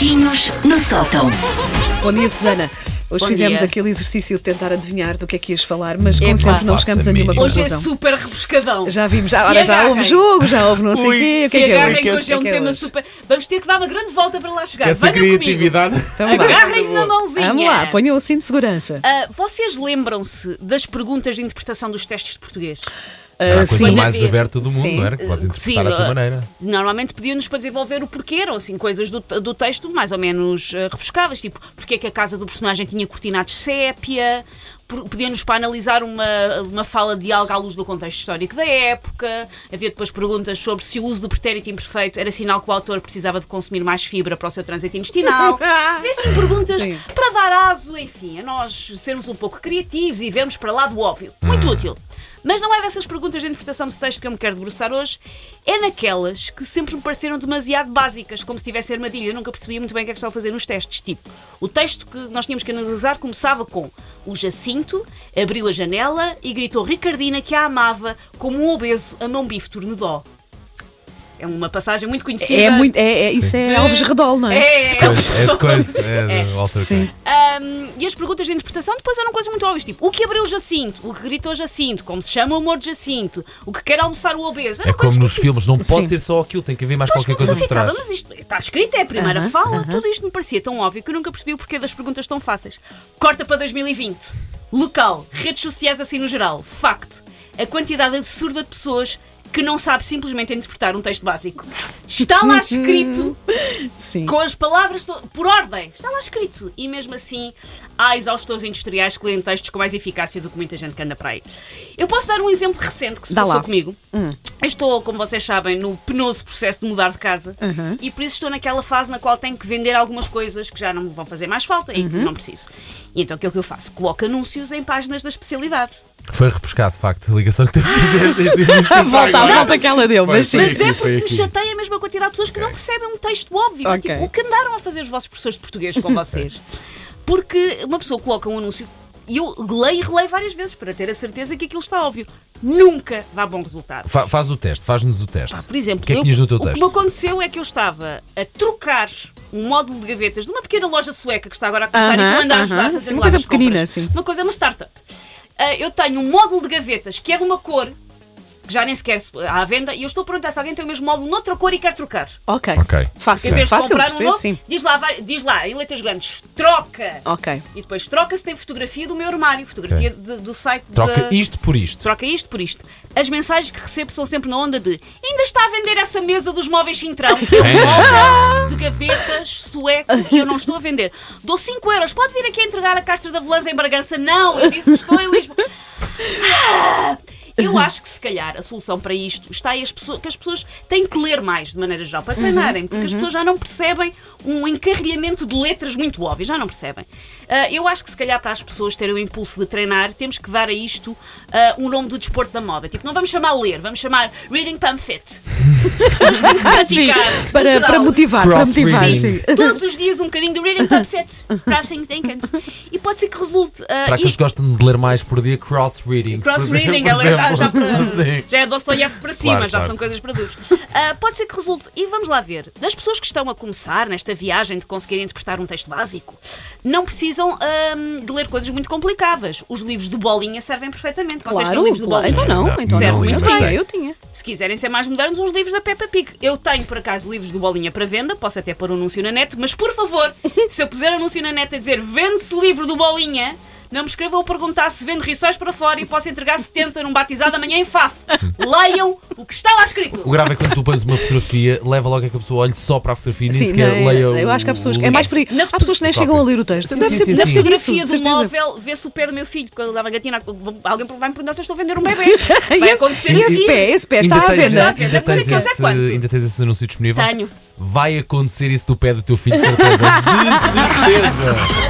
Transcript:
Macaquinhos no sótão. Bom dia, Susana. Hoje Bom fizemos dia. aquele exercício de tentar adivinhar do que é que ias falar, mas como Epá. sempre não Faça chegamos a nenhuma mínima. Hoje é conclusão. super rebuscadão. Já vimos, já, ora, já agarrem. houve jogo, já houve não sei o Ui, quê. O que Se é que é agarrem hoje? que O hoje é um que é tema hoje? super. Vamos ter que dar uma grande volta para lá chegar. Essa Venham comigo. criatividade. Então vá. Agarrem na mãozinha. Vamos lá, ponham o cinto de segurança. Ah, vocês lembram-se das perguntas de interpretação dos testes de português? Ah, Era a coisa sim. mais Havia- aberta do mundo, Sim. não era? Que podes interpretar Sim, à tua uh, maneira. Normalmente pediam-nos para desenvolver o porquê, eram assim coisas do, do texto mais ou menos ah, rebuscadas, tipo porque é que a casa do personagem tinha cortinados sépia, pediam-nos para analisar uma, uma fala de algo à luz do contexto histórico da época, havia depois perguntas sobre se o uso do pretérito imperfeito era sinal que o autor precisava de consumir mais fibra para o seu trânsito intestinal. Havia assim perguntas Sim. Aso, enfim, a nós sermos um pouco criativos e vermos para lá do óbvio. Muito útil. Mas não é dessas perguntas de interpretação de texto que eu me quero debruçar hoje, é naquelas que sempre me pareceram demasiado básicas, como se tivesse armadilha. Eu nunca percebia muito bem o que é que estava a fazer nos testes. Tipo, o texto que nós tínhamos que analisar começava com o Jacinto abriu a janela e gritou Ricardina que a amava como um obeso a mão bife tornedó. É uma passagem muito conhecida. É muito, é, é- isso é Alves Redol, não é? É, é, É de coisa, é de Walter Sim. Ahm, e as perguntas de interpretação depois eram coisas muito óbvias, tipo o que abriu Jacinto, o que gritou Jacinto, como se chama o amor de Jacinto, o que quer almoçar o obeso. Eram É como nos filmes, não pode Sim. ser só aquilo, tem que haver mais Mas qualquer coisa por trás. mas isto está escrito, é a primeira Aham, fala, aham. tudo isto me parecia tão óbvio que eu nunca percebi o porquê das perguntas tão fáceis. Corta para 2020. Local, redes sociais assim no geral. Facto, a quantidade absurda de pessoas que não sabe simplesmente interpretar um texto básico. Está lá escrito com as palavras por ordem. Está lá escrito. E mesmo assim, há exaustores industriais que leem textos com mais eficácia do que muita gente que anda para aí. Eu posso dar um exemplo recente que se Dá passou lá. comigo. Eu estou, como vocês sabem, no penoso processo de mudar de casa Uhum. e por isso estou naquela fase na qual tenho que vender algumas coisas que já não me vão fazer mais falta e que Uhum. não preciso. E então o que é que eu faço? Coloco anúncios em páginas da especialidade. Foi repescado, de facto, a ligação que tu fizeste desde o início. A volta, a volta que ela deu, mas sim. Mas é porque me chateia a mesma quantidade de pessoas que não percebem um texto óbvio. É Ok. Tipo, o que andaram a fazer os vossos professores de português com vocês? Porque uma pessoa coloca um anúncio e eu leio e releio várias vezes para ter a certeza que aquilo está óbvio. Nunca dá bom resultado. Fa- Faz o teste, faz-nos o teste. Por exemplo, o que é que eu- tinhas no teu o que texto? me aconteceu é que eu estava a trocar um módulo de gavetas de uma pequena loja sueca que está agora a começar e que Aham, eu ando a ajudar a fazer Uma lá coisa as pequenina, compras. sim. Uma coisa, uma startup. Ah, eu tenho um módulo de gavetas que é de uma cor que já nem sequer se- há à venda e eu estou a perguntar se alguém tem o mesmo módulo noutra cor e quer trocar. Ok. Ok. Fácil, Em vez de fácil comprar um perceber, novo, sim. diz lá, vai- diz lá, em letras grandes, troca. Ok. E depois troca-se tem fotografia do meu armário, fotografia de- do site Troca da- isto por isto. Troca isto por isto. As mensagens que recebo são sempre na onda de ainda está a vender essa mesa dos móveis Cintrão. Eu É. de gavetas sueco e eu não estou a vender. Dou 5 euros. Pode vir aqui entregar a Castro da Velança em Bragança? Não, eu disse estou em Lisboa. Ah, Eu acho que se calhar a solução para isto está em as pessoas, que as pessoas têm que ler mais de maneira geral para treinarem, porque as pessoas já não percebem um encarrilhamento de letras muito óbvio, já não percebem. Ah, eu acho que se calhar para as pessoas terem o impulso de treinar, temos que dar a isto ah, um nome do desporto da moda. Tipo, não vamos chamar ler, vamos chamar Reading Pamphlet. As pessoas têm que praticar. no Para, para motivar, para motivar, Cross-reading. sim. Todos os dias um bocadinho de Reading Pamphlet para assim Dickens. E pode ser que resulte. ah, Para e- que gostam de ler mais por dia, cross-reading. por Cross-reading, exemplo, ela é já, já, por para, já é Dostoiévski para cima, Claro, já claro. são coisas para duros. Ah, pode ser que resulte. E vamos lá ver. Das pessoas que estão a começar nesta viagem de conseguir interpretar um texto básico, não precisam de ler coisas muito complicadas. Os livros de bolinha servem perfeitamente. Vocês têm Claro, livros de claro. bolinha? Então não, então serve não. Eu muito tinha, bem. eu tinha. Se quiserem ser mais modernos, uns livros da Peppa Pig. Eu tenho, por acaso, livros de bolinha para venda, posso até pôr um anúncio na net, mas por favor, se eu puser anúncio na net a dizer vende-se livro do bolinha, não me escrevam a perguntar se vende rissóis para fora e posso entregar 70 num batizado amanhã em Faf. Leiam o que está lá escrito. O grave é quando tu pões uma fotografia, leva logo a que a pessoa olhe só para a fotografia e nem sequer leia eu acho que há pessoas. o É mais por aí. Na Há pessoas que nem chegam a ler o texto. Sim, sim, sim, ser Fotografia do móvel, vê-se o pé do meu filho, quando eu dava gatina. Alguém vai me perguntar se eu estou a vender um bebê. Vai E esse, acontecer e esse assim. pé, esse pé está à venda. venda. Ainda Mas tens, esse, ainda tens esse anúncio disponível? Tenho. Vai acontecer isso do pé do teu filho, de certeza. De certeza.